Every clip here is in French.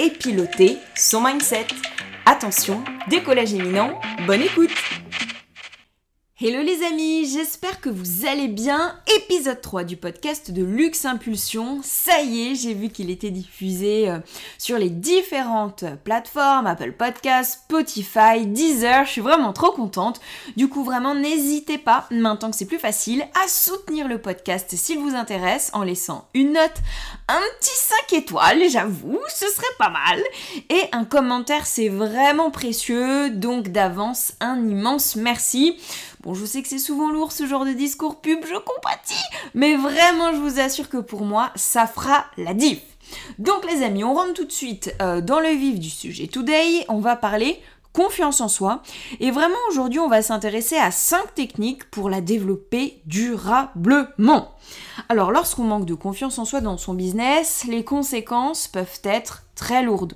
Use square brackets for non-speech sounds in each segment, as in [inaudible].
et piloter son mindset. Attention, décollage éminent, bonne écoute Hello les amis, j'espère que vous allez bien. Épisode 3 du podcast de Luxe Impulsion. Ça y est, j'ai vu qu'il était diffusé euh, sur les différentes plateformes, Apple Podcasts, Spotify, Deezer. Je suis vraiment trop contente. Du coup, vraiment, n'hésitez pas, maintenant que c'est plus facile, à soutenir le podcast s'il vous intéresse en laissant une note, un petit 5 étoiles, j'avoue, ce serait pas mal. Et un commentaire, c'est vraiment précieux. Donc d'avance, un immense merci. Bon, je sais que c'est souvent lourd ce genre de discours pub, je compatis, mais vraiment, je vous assure que pour moi, ça fera la diff. Donc les amis, on rentre tout de suite euh, dans le vif du sujet. Today, on va parler confiance en soi. Et vraiment aujourd'hui, on va s'intéresser à 5 techniques pour la développer durablement. Alors lorsqu'on manque de confiance en soi dans son business, les conséquences peuvent être très lourdes.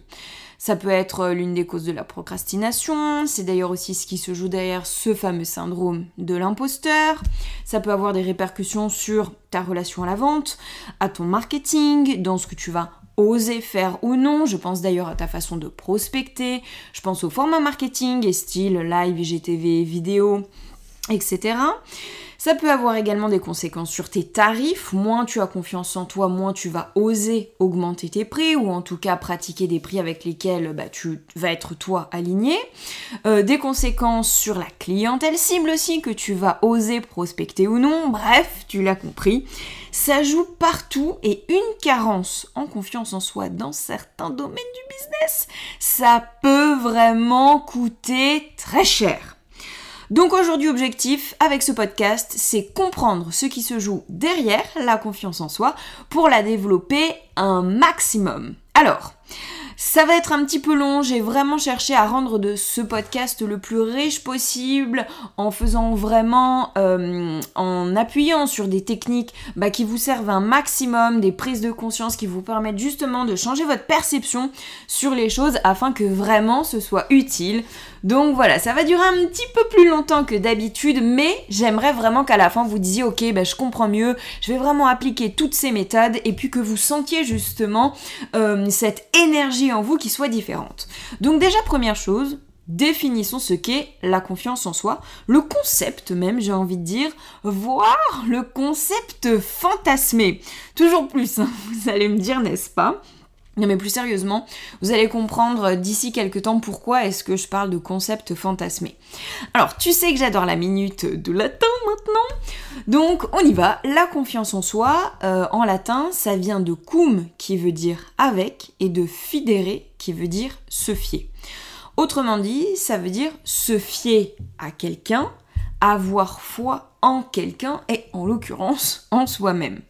Ça peut être euh, l'une des causes de la procrastination, c'est d'ailleurs aussi ce qui se joue derrière ce fameux syndrome de l'imposteur. Ça peut avoir des répercussions sur ta relation à la vente, à ton marketing, dans ce que tu vas oser faire ou non. Je pense d'ailleurs à ta façon de prospecter. Je pense au format marketing et style live, IGTV, vidéo, etc. Ça peut avoir également des conséquences sur tes tarifs. Moins tu as confiance en toi, moins tu vas oser augmenter tes prix ou en tout cas pratiquer des prix avec lesquels bah, tu vas être toi aligné. Euh, des conséquences sur la clientèle cible aussi que tu vas oser prospecter ou non. Bref, tu l'as compris. Ça joue partout et une carence en confiance en soi dans certains domaines du business, ça peut vraiment coûter très cher. Donc aujourd'hui, objectif avec ce podcast, c'est comprendre ce qui se joue derrière la confiance en soi pour la développer un maximum. Alors, ça va être un petit peu long, j'ai vraiment cherché à rendre de ce podcast le plus riche possible en faisant vraiment, euh, en appuyant sur des techniques bah, qui vous servent un maximum, des prises de conscience qui vous permettent justement de changer votre perception sur les choses afin que vraiment ce soit utile. Donc voilà, ça va durer un petit peu plus longtemps que d'habitude, mais j'aimerais vraiment qu'à la fin vous disiez ok, bah, je comprends mieux, je vais vraiment appliquer toutes ces méthodes et puis que vous sentiez justement euh, cette énergie en vous qui soit différente. Donc déjà, première chose, définissons ce qu'est la confiance en soi, le concept même, j'ai envie de dire, voire le concept fantasmé. Toujours plus, hein, [laughs] vous allez me dire, n'est-ce pas? Non mais plus sérieusement, vous allez comprendre d'ici quelques temps pourquoi est-ce que je parle de concept fantasmé. Alors tu sais que j'adore la minute de latin maintenant, donc on y va. La confiance en soi, euh, en latin, ça vient de cum qui veut dire avec et de fidere qui veut dire se fier. Autrement dit, ça veut dire se fier à quelqu'un, avoir foi en quelqu'un et en l'occurrence en soi-même.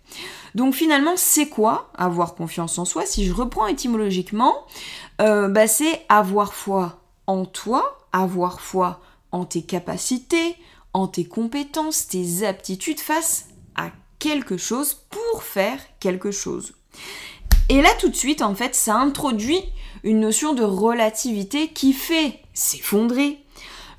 Donc finalement, c'est quoi avoir confiance en soi? Si je reprends étymologiquement, euh, bah, c'est avoir foi en toi, avoir foi en tes capacités, en tes compétences, tes aptitudes face à quelque chose pour faire quelque chose. Et là tout de suite, en fait, ça introduit une notion de relativité qui fait s'effondrer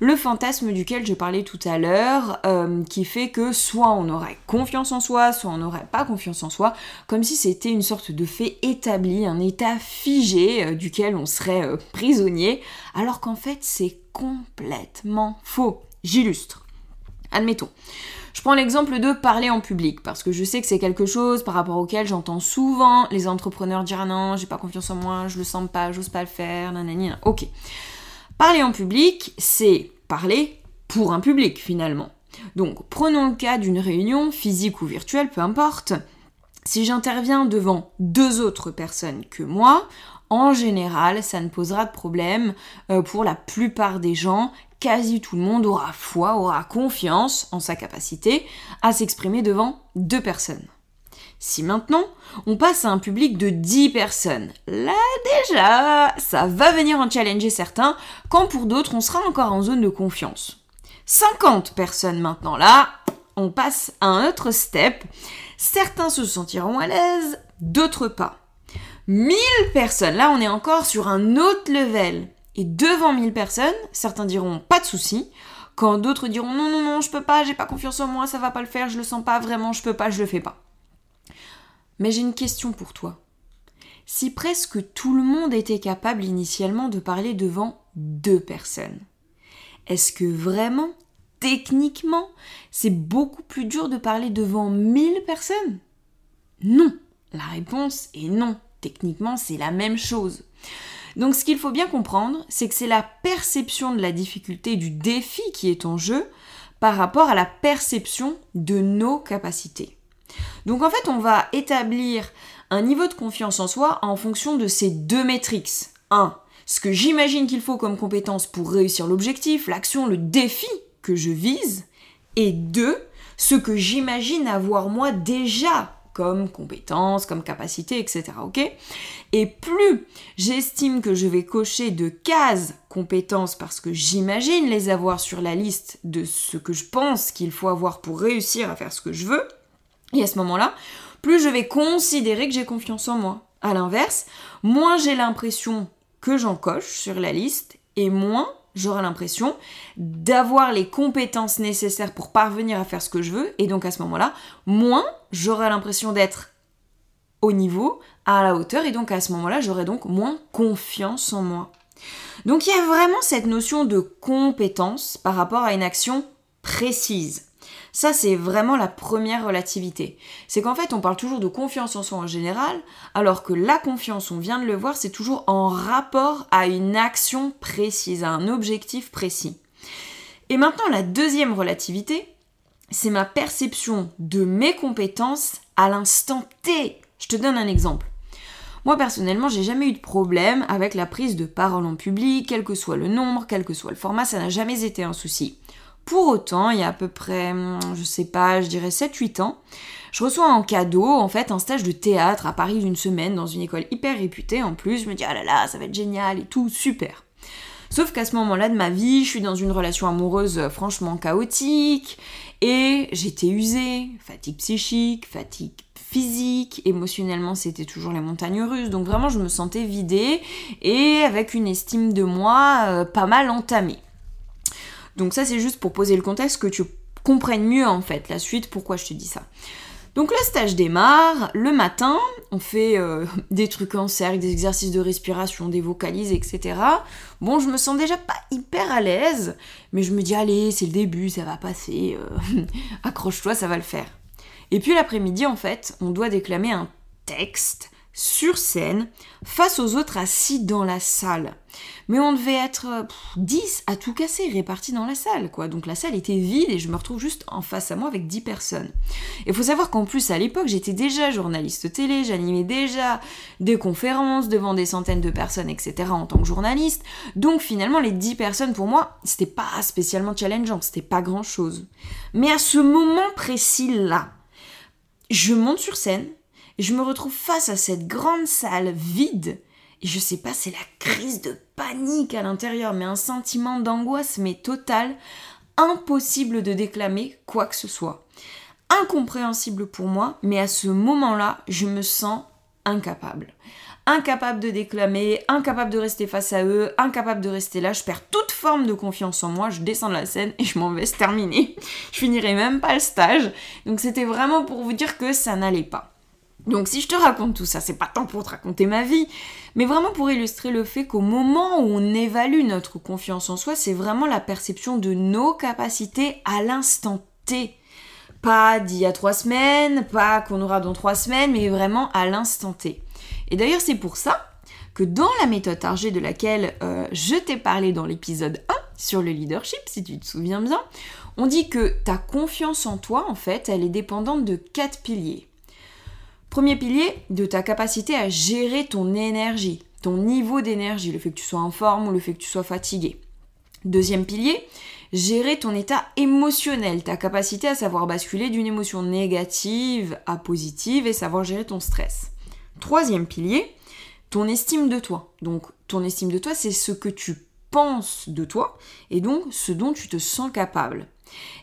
le fantasme duquel je parlais tout à l'heure, euh, qui fait que soit on aurait confiance en soi, soit on n'aurait pas confiance en soi, comme si c'était une sorte de fait établi, un état figé euh, duquel on serait euh, prisonnier, alors qu'en fait c'est complètement faux. J'illustre. Admettons. Je prends l'exemple de parler en public, parce que je sais que c'est quelque chose par rapport auquel j'entends souvent les entrepreneurs dire ah non, j'ai pas confiance en moi, je le sens pas, j'ose pas le faire, nanani. Ok. Parler en public, c'est parler pour un public finalement. Donc prenons le cas d'une réunion, physique ou virtuelle, peu importe. Si j'interviens devant deux autres personnes que moi, en général, ça ne posera de problème euh, pour la plupart des gens. Quasi tout le monde aura foi, aura confiance en sa capacité à s'exprimer devant deux personnes. Si maintenant, on passe à un public de 10 personnes, là déjà, ça va venir en challenger certains, quand pour d'autres, on sera encore en zone de confiance. 50 personnes maintenant, là, on passe à un autre step. Certains se sentiront à l'aise, d'autres pas. 1000 personnes, là on est encore sur un autre level. Et devant 1000 personnes, certains diront pas de souci, quand d'autres diront non, non, non, je peux pas, j'ai pas confiance en moi, ça va pas le faire, je le sens pas vraiment, je peux pas, je le fais pas. Mais j'ai une question pour toi. Si presque tout le monde était capable initialement de parler devant deux personnes, est-ce que vraiment, techniquement, c'est beaucoup plus dur de parler devant 1000 personnes? Non. La réponse est non. Techniquement, c'est la même chose. Donc ce qu'il faut bien comprendre, c'est que c'est la perception de la difficulté du défi qui est en jeu par rapport à la perception de nos capacités. Donc en fait, on va établir un niveau de confiance en soi en fonction de ces deux métriques. 1. Ce que j'imagine qu'il faut comme compétence pour réussir l'objectif, l'action, le défi que je vise. Et 2. Ce que j'imagine avoir moi déjà comme compétences, comme capacité, etc. Ok? Et plus j'estime que je vais cocher de cases compétences parce que j'imagine les avoir sur la liste de ce que je pense qu'il faut avoir pour réussir à faire ce que je veux, et à ce moment-là, plus je vais considérer que j'ai confiance en moi. À l'inverse, moins j'ai l'impression que j'en coche sur la liste, et moins j'aurai l'impression d'avoir les compétences nécessaires pour parvenir à faire ce que je veux, et donc à ce moment-là, moins j'aurai l'impression d'être au niveau, à la hauteur, et donc à ce moment-là, j'aurai donc moins confiance en moi. Donc il y a vraiment cette notion de compétence par rapport à une action précise. Ça, c'est vraiment la première relativité. C'est qu'en fait, on parle toujours de confiance en soi en général, alors que la confiance, on vient de le voir, c'est toujours en rapport à une action précise, à un objectif précis. Et maintenant, la deuxième relativité, c'est ma perception de mes compétences à l'instant T. Je te donne un exemple. Moi personnellement, j'ai jamais eu de problème avec la prise de parole en public, quel que soit le nombre, quel que soit le format, ça n'a jamais été un souci. Pour autant, il y a à peu près, hum, je sais pas, je dirais 7-8 ans, je reçois en cadeau, en fait, un stage de théâtre à Paris d'une semaine dans une école hyper réputée en plus. Je me dis, ah là là, ça va être génial et tout, super. Sauf qu'à ce moment-là de ma vie, je suis dans une relation amoureuse euh, franchement chaotique et j'étais usée, fatigue psychique, fatigue physique, émotionnellement c'était toujours les montagnes russes, donc vraiment je me sentais vidée et avec une estime de moi euh, pas mal entamée. Donc ça c'est juste pour poser le contexte que tu comprennes mieux en fait la suite pourquoi je te dis ça. Donc le stage démarre, le matin, on fait euh, [laughs] des trucs en cercle, des exercices de respiration, des vocalises, etc. Bon, je me sens déjà pas hyper à l'aise, mais je me dis allez, c'est le début, ça va passer, euh, [laughs] accroche-toi, ça va le faire. Et puis l'après-midi, en fait, on doit déclamer un texte sur scène face aux autres assis dans la salle. Mais on devait être 10 à tout casser répartis dans la salle, quoi. Donc la salle était vide et je me retrouve juste en face à moi avec 10 personnes. Il faut savoir qu'en plus, à l'époque, j'étais déjà journaliste télé, j'animais déjà des conférences devant des centaines de personnes, etc. en tant que journaliste. Donc finalement, les 10 personnes, pour moi, c'était pas spécialement challengeant, c'était pas grand chose. Mais à ce moment précis-là, je monte sur scène, je me retrouve face à cette grande salle vide. Et je sais pas, c'est la crise de panique à l'intérieur, mais un sentiment d'angoisse, mais total. Impossible de déclamer quoi que ce soit. Incompréhensible pour moi, mais à ce moment-là, je me sens incapable. Incapable de déclamer, incapable de rester face à eux, incapable de rester là. Je perds toute forme de confiance en moi. Je descends de la scène et je m'en vais se terminer. [laughs] Je finirai même pas le stage. Donc c'était vraiment pour vous dire que ça n'allait pas. Donc si je te raconte tout ça, c'est pas tant pour te raconter ma vie, mais vraiment pour illustrer le fait qu'au moment où on évalue notre confiance en soi, c'est vraiment la perception de nos capacités à l'instant T. Pas d'il y a trois semaines, pas qu'on aura dans trois semaines, mais vraiment à l'instant T. Et d'ailleurs c'est pour ça que dans la méthode Target de laquelle euh, je t'ai parlé dans l'épisode 1 sur le leadership, si tu te souviens bien, on dit que ta confiance en toi, en fait, elle est dépendante de quatre piliers. Premier pilier, de ta capacité à gérer ton énergie, ton niveau d'énergie, le fait que tu sois en forme ou le fait que tu sois fatigué. Deuxième pilier, gérer ton état émotionnel, ta capacité à savoir basculer d'une émotion négative à positive et savoir gérer ton stress. Troisième pilier, ton estime de toi. Donc ton estime de toi, c'est ce que tu penses de toi et donc ce dont tu te sens capable.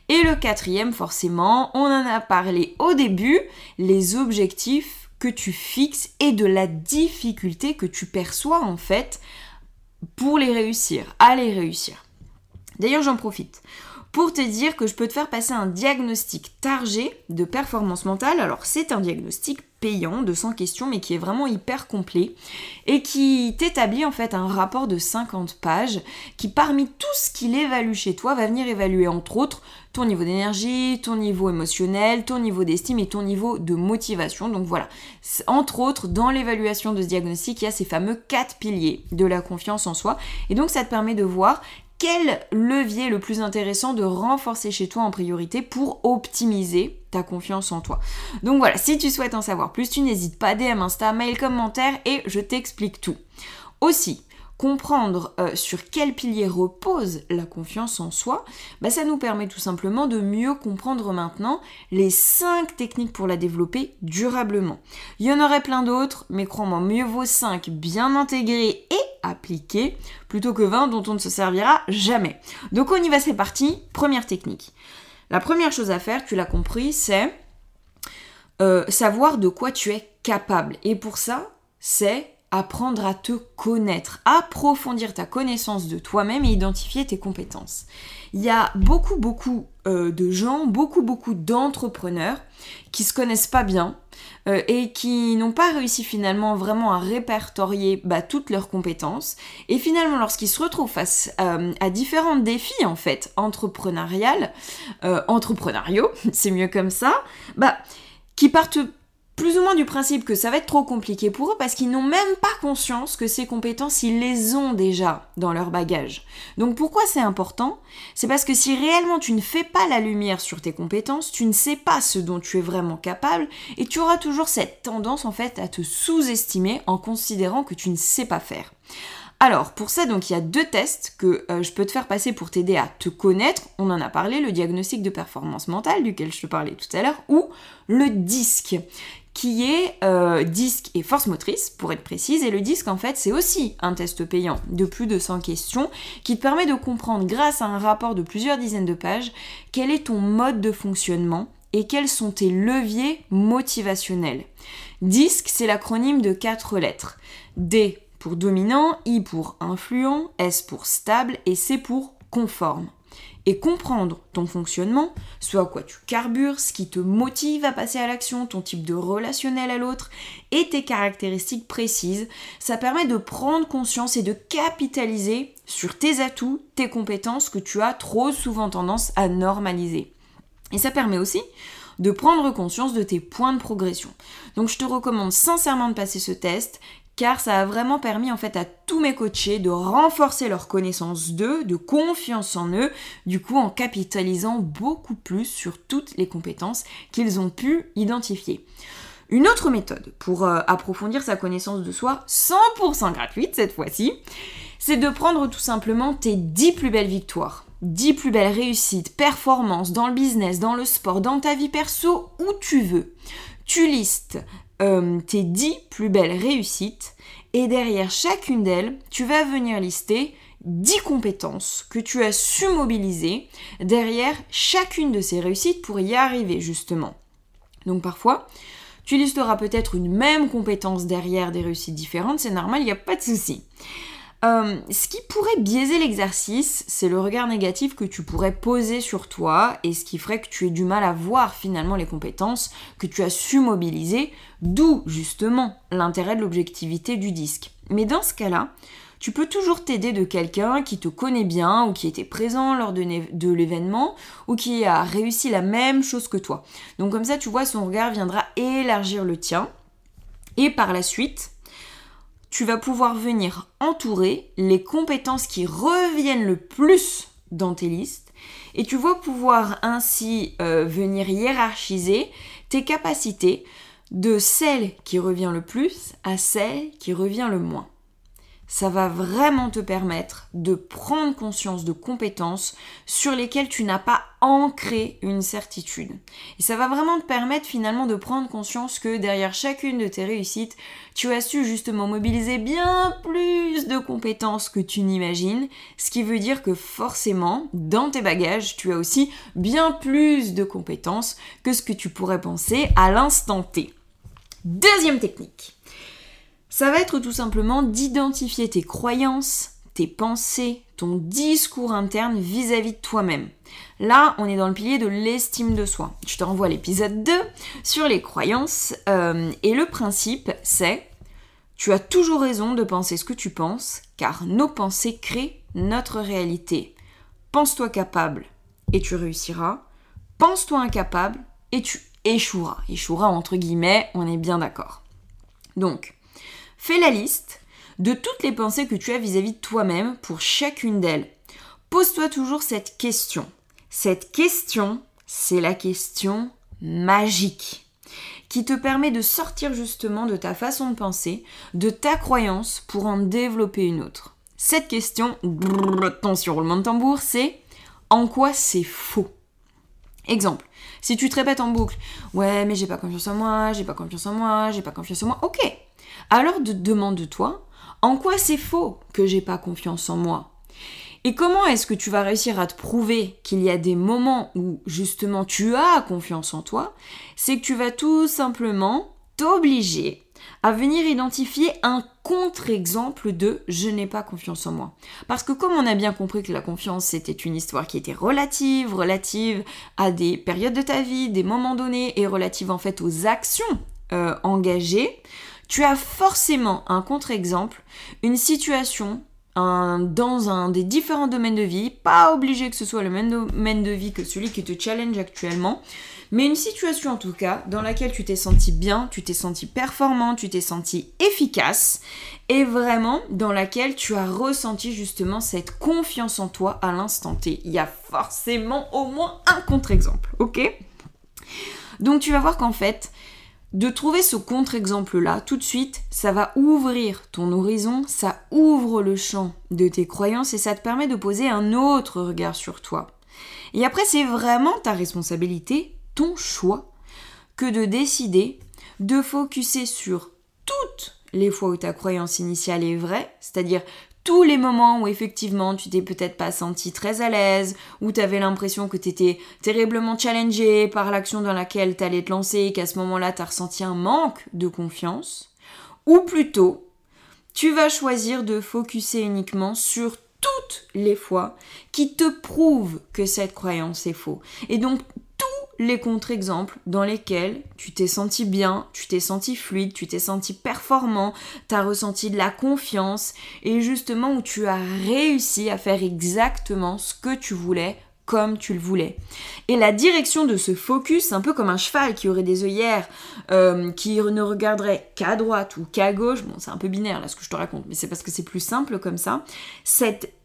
Et le quatrième, forcément, on en a parlé au début, les objectifs que tu fixes et de la difficulté que tu perçois en fait pour les réussir, à les réussir. D'ailleurs, j'en profite pour te dire que je peux te faire passer un diagnostic targé de performance mentale. Alors, c'est un diagnostic payant de 100 questions, mais qui est vraiment hyper complet et qui t'établit en fait un rapport de 50 pages qui, parmi tout ce qu'il évalue chez toi, va venir évaluer entre autres ton niveau d'énergie, ton niveau émotionnel, ton niveau d'estime et ton niveau de motivation. Donc voilà, entre autres, dans l'évaluation de ce diagnostic, il y a ces fameux quatre piliers de la confiance en soi. Et donc ça te permet de voir quel levier le plus intéressant de renforcer chez toi en priorité pour optimiser ta confiance en toi? Donc voilà, si tu souhaites en savoir plus, tu n'hésites pas, DM, Insta, mail, commentaire et je t'explique tout. Aussi, comprendre euh, sur quel pilier repose la confiance en soi, bah, ça nous permet tout simplement de mieux comprendre maintenant les 5 techniques pour la développer durablement. Il y en aurait plein d'autres, mais crois-moi, mieux vaut 5 bien intégrés et appliqués plutôt que 20 dont on ne se servira jamais. Donc on y va, c'est parti. Première technique. La première chose à faire, tu l'as compris, c'est euh, savoir de quoi tu es capable. Et pour ça, c'est apprendre à te connaître, approfondir ta connaissance de toi-même et identifier tes compétences. Il y a beaucoup, beaucoup euh, de gens, beaucoup, beaucoup d'entrepreneurs qui se connaissent pas bien euh, et qui n'ont pas réussi finalement vraiment à répertorier bah, toutes leurs compétences. Et finalement, lorsqu'ils se retrouvent face euh, à différents défis en fait entrepreneuriales, entrepreneuriaux, [laughs] c'est mieux comme ça, bah qui partent plus ou moins du principe que ça va être trop compliqué pour eux parce qu'ils n'ont même pas conscience que ces compétences, ils les ont déjà dans leur bagage. Donc pourquoi c'est important? C'est parce que si réellement tu ne fais pas la lumière sur tes compétences, tu ne sais pas ce dont tu es vraiment capable et tu auras toujours cette tendance en fait à te sous-estimer en considérant que tu ne sais pas faire. Alors, pour ça, donc, il y a deux tests que euh, je peux te faire passer pour t'aider à te connaître. On en a parlé, le diagnostic de performance mentale, duquel je te parlais tout à l'heure, ou le DISC, qui est euh, disque et force motrice, pour être précise. Et le disque, en fait, c'est aussi un test payant de plus de 100 questions qui te permet de comprendre, grâce à un rapport de plusieurs dizaines de pages, quel est ton mode de fonctionnement et quels sont tes leviers motivationnels. Disque, c'est l'acronyme de quatre lettres. D pour dominant, I pour influent, S pour stable et C pour conforme et comprendre ton fonctionnement, soit à quoi tu carbures, ce qui te motive à passer à l'action, ton type de relationnel à l'autre et tes caractéristiques précises, ça permet de prendre conscience et de capitaliser sur tes atouts, tes compétences que tu as trop souvent tendance à normaliser. Et ça permet aussi de prendre conscience de tes points de progression. Donc je te recommande sincèrement de passer ce test car ça a vraiment permis en fait à tous mes coachés de renforcer leur connaissance d'eux, de confiance en eux, du coup en capitalisant beaucoup plus sur toutes les compétences qu'ils ont pu identifier. Une autre méthode pour euh, approfondir sa connaissance de soi, 100% gratuite cette fois-ci, c'est de prendre tout simplement tes 10 plus belles victoires. 10 plus belles réussites, performances dans le business, dans le sport, dans ta vie perso, où tu veux. Tu listes euh, tes 10 plus belles réussites et derrière chacune d'elles, tu vas venir lister 10 compétences que tu as su mobiliser derrière chacune de ces réussites pour y arriver justement. Donc parfois, tu listeras peut-être une même compétence derrière des réussites différentes, c'est normal, il n'y a pas de souci. Euh, ce qui pourrait biaiser l'exercice, c'est le regard négatif que tu pourrais poser sur toi et ce qui ferait que tu aies du mal à voir finalement les compétences que tu as su mobiliser, d'où justement l'intérêt de l'objectivité du disque. Mais dans ce cas-là, tu peux toujours t'aider de quelqu'un qui te connaît bien ou qui était présent lors de, de l'événement ou qui a réussi la même chose que toi. Donc comme ça, tu vois, son regard viendra élargir le tien. Et par la suite, tu vas pouvoir venir entourer les compétences qui reviennent le plus dans tes listes et tu vas pouvoir ainsi euh, venir hiérarchiser tes capacités de celle qui revient le plus à celle qui revient le moins. Ça va vraiment te permettre de prendre conscience de compétences sur lesquelles tu n'as pas ancré une certitude. Et ça va vraiment te permettre finalement de prendre conscience que derrière chacune de tes réussites, tu as su justement mobiliser bien plus de compétences que tu n'imagines, ce qui veut dire que forcément, dans tes bagages, tu as aussi bien plus de compétences que ce que tu pourrais penser à l'instant T. Deuxième technique. Ça va être tout simplement d'identifier tes croyances, tes pensées, ton discours interne vis-à-vis de toi-même. Là, on est dans le pilier de l'estime de soi. Je te renvoie à l'épisode 2 sur les croyances. Euh, et le principe, c'est tu as toujours raison de penser ce que tu penses, car nos pensées créent notre réalité. Pense-toi capable et tu réussiras. Pense-toi incapable et tu échoueras. Échoueras entre guillemets, on est bien d'accord. Donc, Fais la liste de toutes les pensées que tu as vis-à-vis de toi-même pour chacune d'elles. Pose-toi toujours cette question. Cette question, c'est la question magique qui te permet de sortir justement de ta façon de penser, de ta croyance pour en développer une autre. Cette question, attention roulement de tambour, c'est en quoi c'est faux? Exemple, si tu te répètes en boucle, ouais mais j'ai pas confiance en moi, j'ai pas confiance en moi, j'ai pas confiance en moi, ok, alors demande-toi en quoi c'est faux que j'ai pas confiance en moi? Et comment est-ce que tu vas réussir à te prouver qu'il y a des moments où justement tu as confiance en toi? C'est que tu vas tout simplement t'obliger à venir identifier un contre-exemple de je n'ai pas confiance en moi. Parce que comme on a bien compris que la confiance c'était une histoire qui était relative, relative à des périodes de ta vie, des moments donnés et relative en fait aux actions euh, engagées, tu as forcément un contre-exemple, une situation dans un des différents domaines de vie, pas obligé que ce soit le même domaine de vie que celui qui te challenge actuellement, mais une situation en tout cas dans laquelle tu t'es senti bien, tu t'es senti performant, tu t'es senti efficace et vraiment dans laquelle tu as ressenti justement cette confiance en toi à l'instant T. Il y a forcément au moins un contre-exemple, ok? Donc tu vas voir qu'en fait, de trouver ce contre-exemple-là, tout de suite, ça va ouvrir ton horizon, ça ouvre le champ de tes croyances et ça te permet de poser un autre regard sur toi. Et après, c'est vraiment ta responsabilité, ton choix, que de décider de focuser sur toutes les fois où ta croyance initiale est vraie, c'est-à-dire tous les moments où effectivement tu t'es peut-être pas senti très à l'aise, où tu avais l'impression que tu étais terriblement challengé par l'action dans laquelle tu allais te lancer et qu'à ce moment-là tu as ressenti un manque de confiance, ou plutôt tu vas choisir de focuser uniquement sur toutes les fois qui te prouvent que cette croyance est faux. Et donc les contre-exemples dans lesquels tu t'es senti bien, tu t'es senti fluide, tu t'es senti performant, tu as ressenti de la confiance et justement où tu as réussi à faire exactement ce que tu voulais comme tu le voulais. Et la direction de ce focus, un peu comme un cheval qui aurait des œillères, euh, qui ne regarderait qu'à droite ou qu'à gauche, bon c'est un peu binaire là ce que je te raconte, mais c'est parce que c'est plus simple comme ça,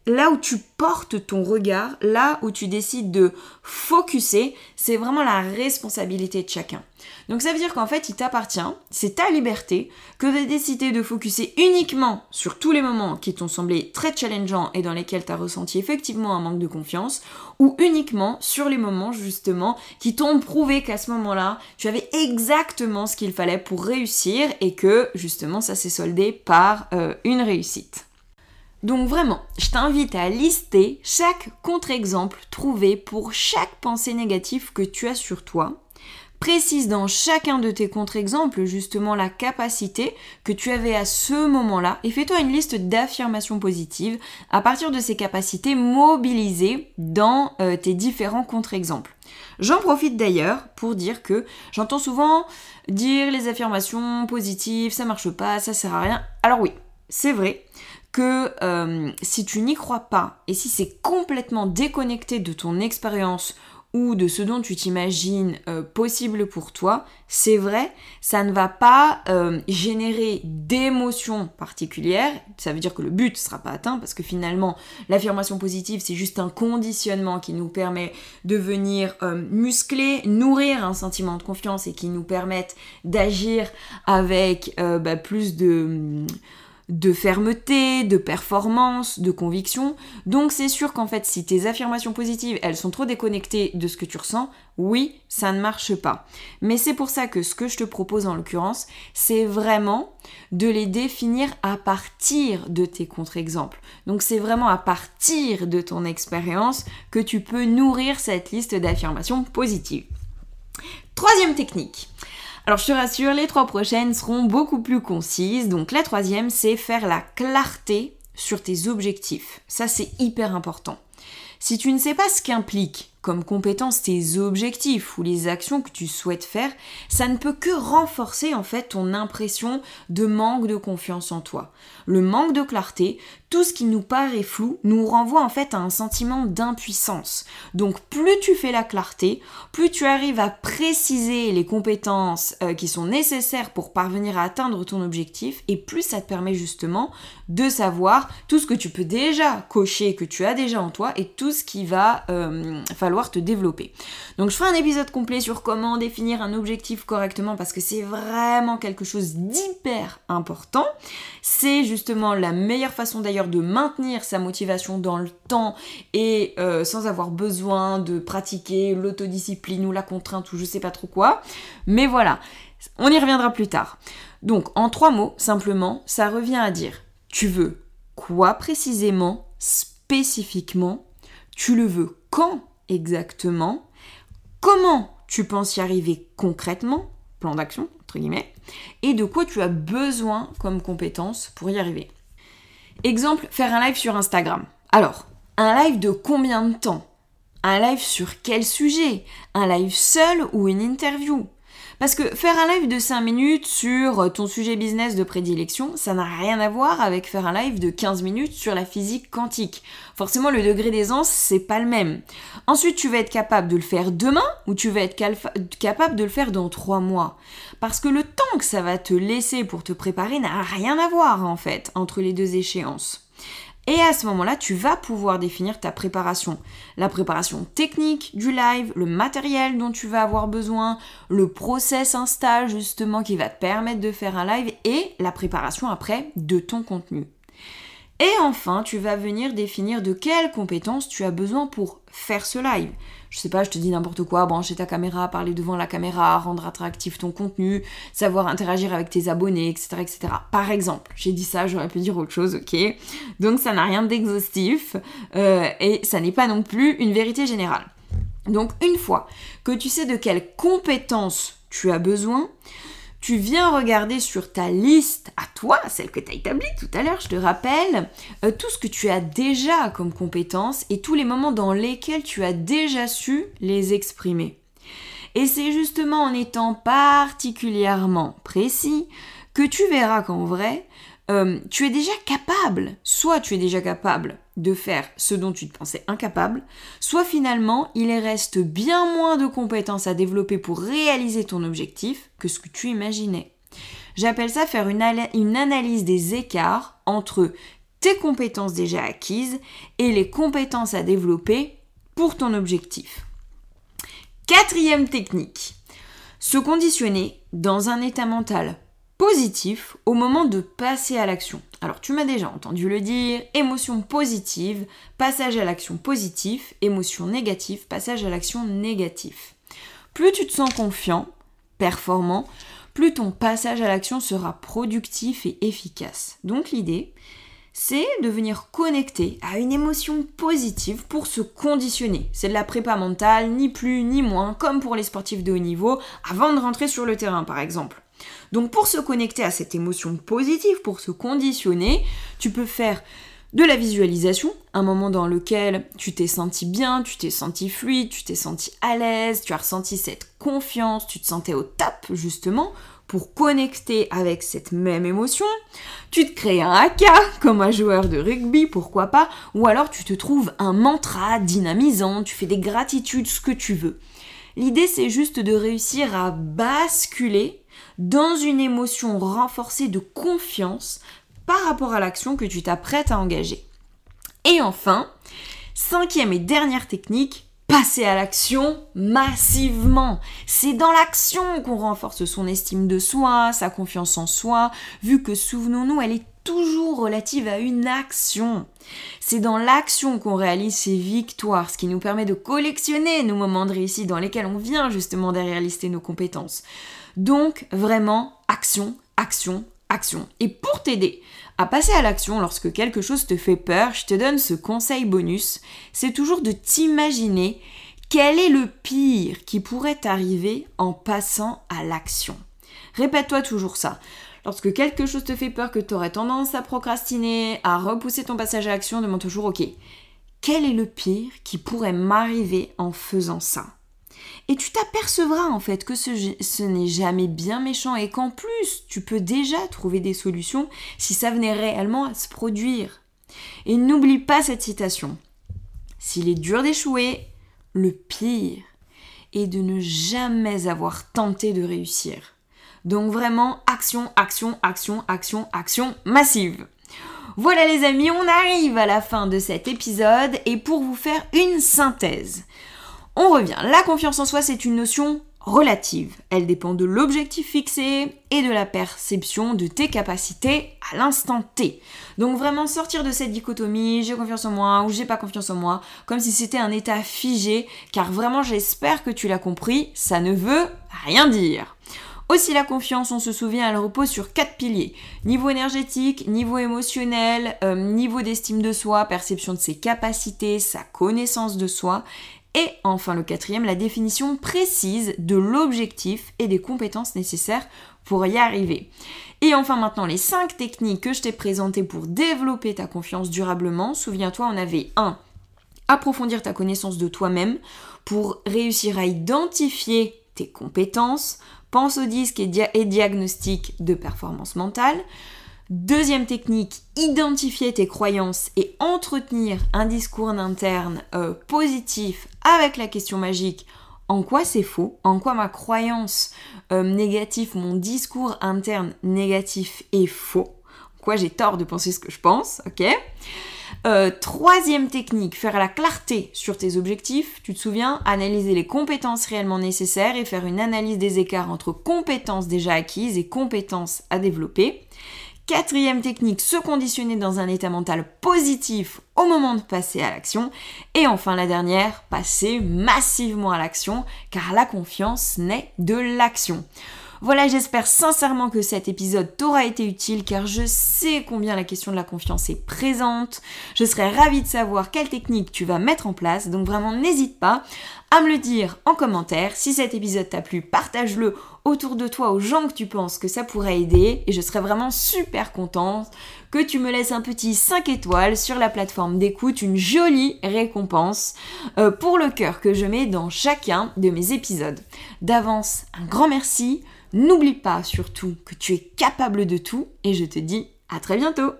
là où tu portes ton regard, là où tu décides de focuser, c'est vraiment la responsabilité de chacun. Donc ça veut dire qu'en fait, il t'appartient, c'est ta liberté, que de décider de focuser uniquement sur tous les moments qui t'ont semblé très challengeants et dans lesquels tu as ressenti effectivement un manque de confiance, ou uniquement sur les moments justement qui t'ont prouvé qu'à ce moment-là, tu avais exactement ce qu'il fallait pour réussir et que justement ça s'est soldé par euh, une réussite. Donc vraiment, je t'invite à lister chaque contre-exemple trouvé pour chaque pensée négative que tu as sur toi. Précise dans chacun de tes contre-exemples justement la capacité que tu avais à ce moment-là et fais-toi une liste d'affirmations positives à partir de ces capacités mobilisées dans euh, tes différents contre-exemples. J'en profite d'ailleurs pour dire que j'entends souvent dire les affirmations positives, ça marche pas, ça sert à rien. Alors oui, c'est vrai que euh, si tu n'y crois pas et si c'est complètement déconnecté de ton expérience ou de ce dont tu t'imagines euh, possible pour toi, c'est vrai, ça ne va pas euh, générer d'émotions particulières. Ça veut dire que le but ne sera pas atteint parce que finalement, l'affirmation positive, c'est juste un conditionnement qui nous permet de venir muscler, nourrir un sentiment de confiance et qui nous permettent d'agir avec bah, plus de de fermeté, de performance, de conviction. Donc c'est sûr qu'en fait, si tes affirmations positives, elles sont trop déconnectées de ce que tu ressens, oui, ça ne marche pas. Mais c'est pour ça que ce que je te propose en l'occurrence, c'est vraiment de les définir à partir de tes contre-exemples. Donc c'est vraiment à partir de ton expérience que tu peux nourrir cette liste d'affirmations positives. Troisième technique. Alors je te rassure, les trois prochaines seront beaucoup plus concises. Donc la troisième, c'est faire la clarté sur tes objectifs. Ça, c'est hyper important. Si tu ne sais pas ce qu'implique comme compétence tes objectifs ou les actions que tu souhaites faire, ça ne peut que renforcer en fait ton impression de manque de confiance en toi. Le manque de clarté, tout ce qui nous paraît flou, nous renvoie en fait à un sentiment d'impuissance. Donc plus tu fais la clarté, plus tu arrives à préciser les compétences euh, qui sont nécessaires pour parvenir à atteindre ton objectif, et plus ça te permet justement de savoir tout ce que tu peux déjà cocher, que tu as déjà en toi, et tout ce qui va euh, falloir te développer. Donc je ferai un épisode complet sur comment définir un objectif correctement parce que c'est vraiment quelque chose d'hyper important. C'est justement la meilleure façon d'ailleurs de maintenir sa motivation dans le temps et euh, sans avoir besoin de pratiquer l'autodiscipline ou la contrainte ou je sais pas trop quoi. Mais voilà, on y reviendra plus tard. Donc en trois mots, simplement, ça revient à dire tu veux quoi précisément, spécifiquement, tu le veux quand? Exactement, comment tu penses y arriver concrètement, plan d'action, entre guillemets, et de quoi tu as besoin comme compétence pour y arriver? Exemple, faire un live sur Instagram. Alors, un live de combien de temps? Un live sur quel sujet? Un live seul ou une interview? Parce que faire un live de 5 minutes sur ton sujet business de prédilection, ça n'a rien à voir avec faire un live de 15 minutes sur la physique quantique. Forcément, le degré d'aisance, c'est pas le même. Ensuite, tu vas être capable de le faire demain ou tu vas être capable de le faire dans 3 mois. Parce que le temps que ça va te laisser pour te préparer n'a rien à voir, en fait, entre les deux échéances. Et à ce moment-là, tu vas pouvoir définir ta préparation. La préparation technique du live, le matériel dont tu vas avoir besoin, le process Insta justement qui va te permettre de faire un live et la préparation après de ton contenu. Et enfin, tu vas venir définir de quelles compétences tu as besoin pour faire ce live. Je sais pas, je te dis n'importe quoi, brancher ta caméra, parler devant la caméra, rendre attractif ton contenu, savoir interagir avec tes abonnés, etc. etc. Par exemple, j'ai dit ça, j'aurais pu dire autre chose, ok Donc ça n'a rien d'exhaustif euh, et ça n'est pas non plus une vérité générale. Donc une fois que tu sais de quelles compétences tu as besoin, tu viens regarder sur ta liste toi, celle que tu as établie tout à l'heure, je te rappelle, euh, tout ce que tu as déjà comme compétences et tous les moments dans lesquels tu as déjà su les exprimer. Et c'est justement en étant particulièrement précis que tu verras qu'en vrai, euh, tu es déjà capable, soit tu es déjà capable de faire ce dont tu te pensais incapable, soit finalement il reste bien moins de compétences à développer pour réaliser ton objectif que ce que tu imaginais. J'appelle ça faire une, analyse des écarts entre tes compétences déjà acquises et les compétences à développer pour ton objectif. Quatrième technique, se conditionner dans un état mental positif au moment de passer à l'action. Alors tu m'as déjà entendu le dire, émotion positive, passage à l'action positive, émotion négative, passage à l'action négative. Plus tu te sens confiant, performant, plus ton passage à l'action sera productif et efficace. Donc l'idée, c'est de venir connecter à une émotion positive pour se conditionner. C'est de la prépa mentale, ni plus ni moins, comme pour les sportifs de haut niveau, avant de rentrer sur le terrain par exemple. Donc pour se connecter à cette émotion positive, pour se conditionner, tu peux faire de la visualisation, un moment dans lequel tu t'es senti bien, tu t'es senti fluide, tu t'es senti à l'aise, tu as ressenti cette confiance, tu te sentais au top justement pour connecter avec cette même émotion. Tu te crées un haka comme un joueur de rugby, pourquoi pas, ou alors tu te trouves un mantra dynamisant, tu fais des gratitudes, ce que tu veux. L'idée c'est juste de réussir à basculer dans une émotion renforcée de confiance par rapport à l'action que tu t'apprêtes à engager. Et enfin, cinquième et dernière technique, passer à l'action massivement. C'est dans l'action qu'on renforce son estime de soi, sa confiance en soi, vu que souvenons-nous, elle est toujours relative à une action. C'est dans l'action qu'on réalise ses victoires, ce qui nous permet de collectionner nos moments de réussite dans lesquels on vient justement derrière lister nos compétences. Donc vraiment, action, action, action. Et pour t'aider à passer à l'action lorsque quelque chose te fait peur, je te donne ce conseil bonus, c'est toujours de t'imaginer quel est le pire qui pourrait arriver en passant à l'action. Répète-toi toujours ça. Lorsque quelque chose te fait peur, que tu aurais tendance à procrastiner, à repousser ton passage à l'action, demande toujours, ok, quel est le pire qui pourrait m'arriver en faisant ça? Et tu t'apercevras en fait que ce, n'est jamais bien méchant et qu'en plus tu peux déjà trouver des solutions si ça venait réellement à se produire. Et n'oublie pas cette citation. S'il est dur d'échouer, le pire est de ne jamais avoir tenté de réussir. Donc vraiment, action, action, action, action, action massive. Voilà les amis, on arrive à la fin de cet épisode et pour vous faire une synthèse. On revient, la confiance en soi c'est une notion relative. Elle dépend de l'objectif fixé et de la perception de tes capacités à l'instant T. Donc vraiment sortir de cette dichotomie, j'ai confiance en moi ou j'ai pas confiance en moi, comme si c'était un état figé, car vraiment j'espère que tu l'as compris, ça ne veut rien dire. Aussi la confiance, on se souvient, elle repose sur quatre piliers. Niveau énergétique, niveau émotionnel, euh, niveau d'estime de soi, perception de ses capacités, sa connaissance de soi. Et enfin le quatrième, la définition précise de l'objectif et des compétences nécessaires pour y arriver. Et enfin maintenant les cinq techniques que je t'ai présentées pour développer ta confiance durablement. Souviens-toi, on avait 1. Approfondir ta connaissance de toi-même pour réussir à identifier tes compétences, pense au disque et, diagnostic de performance mentale. Deuxième technique, identifier tes croyances et entretenir un discours interne euh, positif avec la question magique. En quoi c'est faux, en quoi ma croyance euh, négative, mon discours interne négatif est faux, en quoi j'ai tort de penser ce que je pense, ok? Euh, troisième technique, faire la clarté sur tes objectifs. Tu te souviens, analyser les compétences réellement nécessaires et faire une analyse des écarts entre compétences déjà acquises et compétences à développer. Quatrième technique, se conditionner dans un état mental positif au moment de passer à l'action. Et enfin la dernière, passer massivement à l'action, car la confiance naît de l'action. Voilà, j'espère sincèrement que cet épisode t'aura été utile car je sais combien la question de la confiance est présente. Je serais ravie de savoir quelle technique tu vas mettre en place, donc vraiment n'hésite pas à me le dire en commentaire. Si cet épisode t'a plu, partage-le autour de toi aux gens que tu penses que ça pourrait aider et je serais vraiment super contente que tu me laisses un petit 5 étoiles sur la plateforme d'écoute, une jolie récompense euh, pour le cœur que je mets dans chacun de mes épisodes. D'avance, un grand merci. N'oublie pas surtout que tu es capable de tout et je te dis à très bientôt